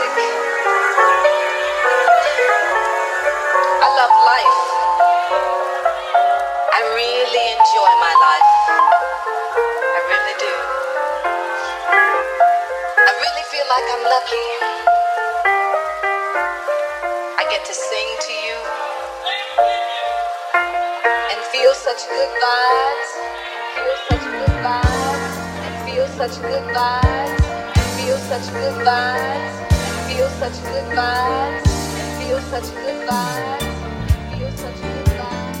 music. I love life. I really enjoy my life. I really do. I really feel like I'm lucky. I get to sing to you and feel such good vibes. Feel such good vibes. And feel such good vibes. Feel such good vibes. Feel such good vibes. Feel such good vibes. Feel such good vibes.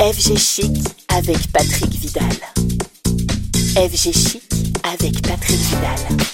FG Chic avec Patrick Vidal. FG Chic avec Patrick Vidal.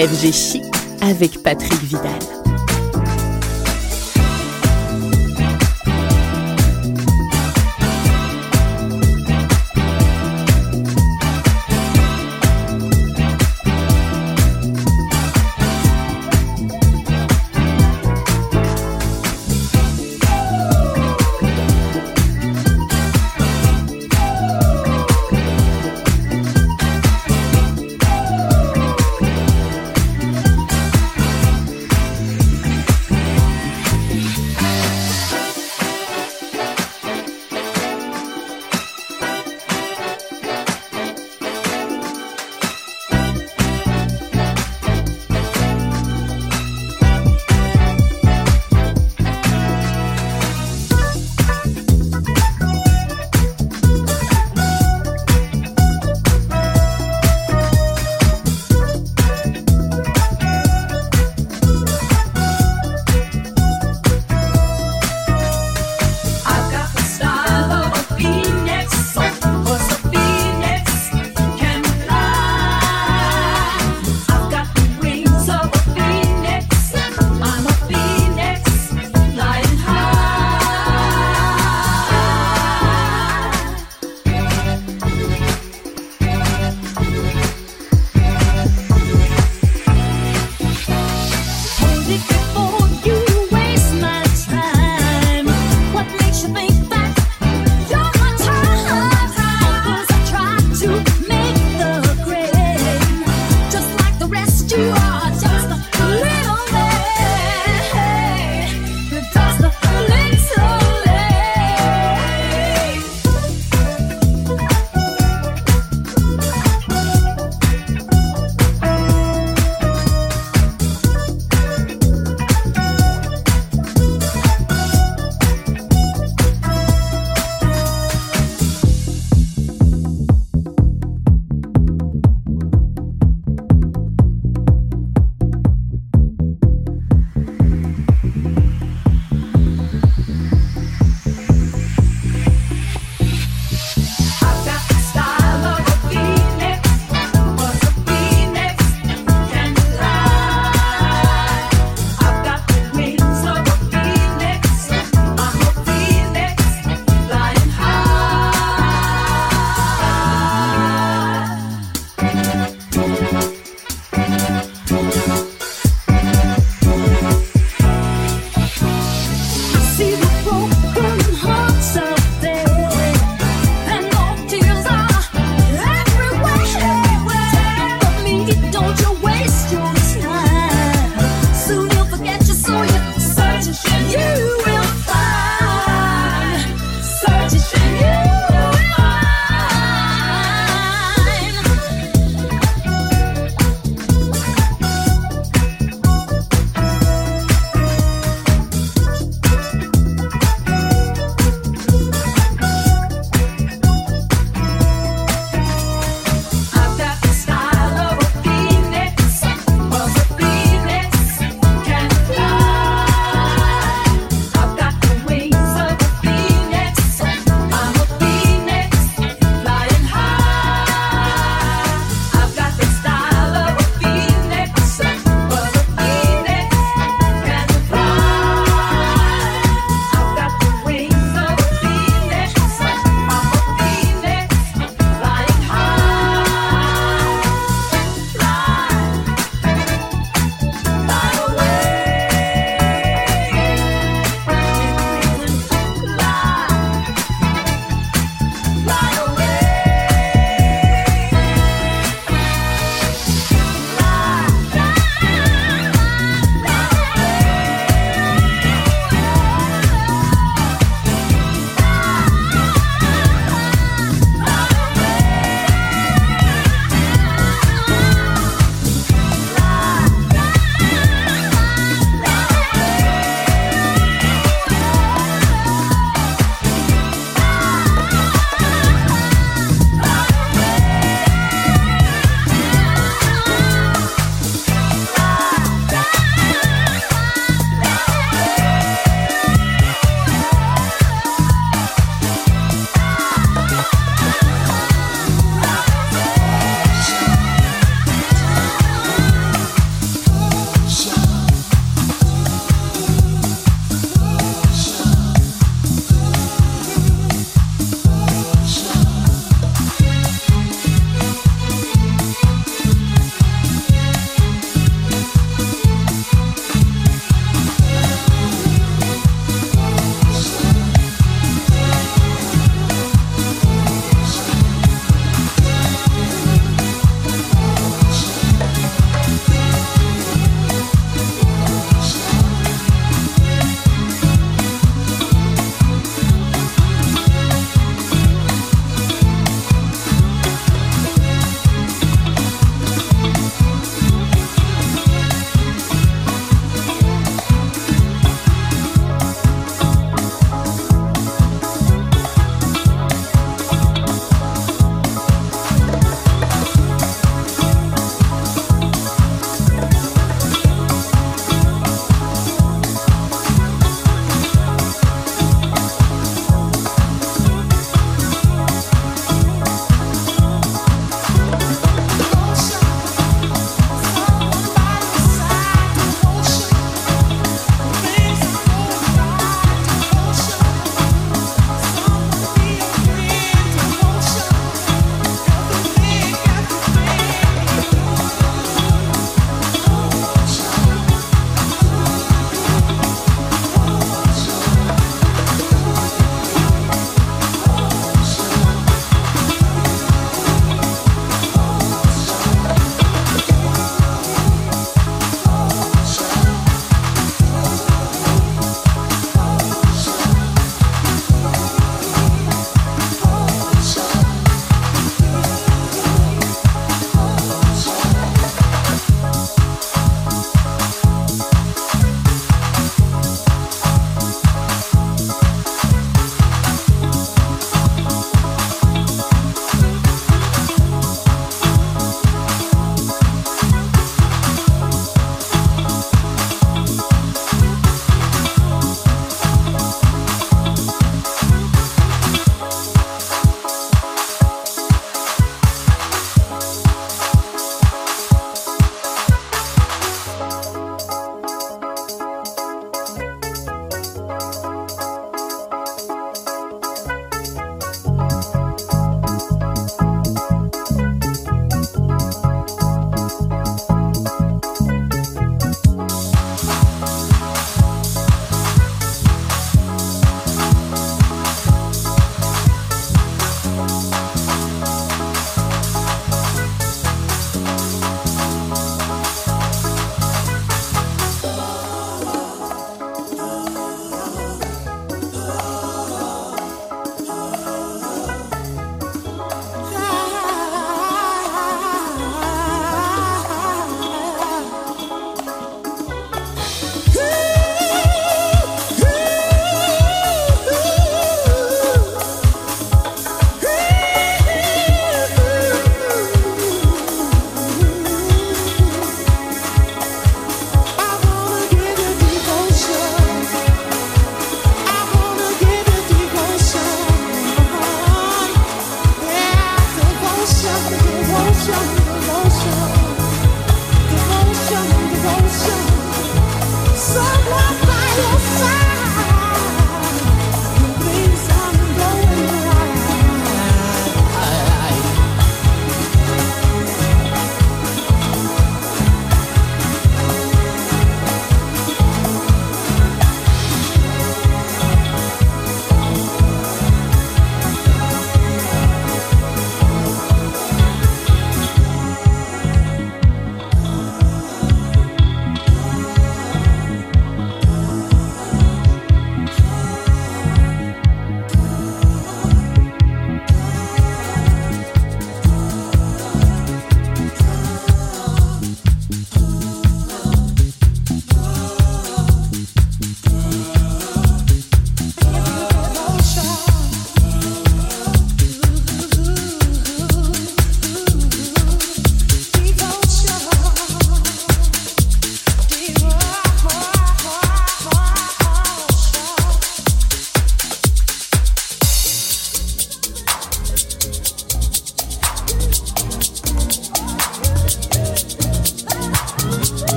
FG Chic avec Patrick Vidal.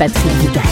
Patrick Guitain.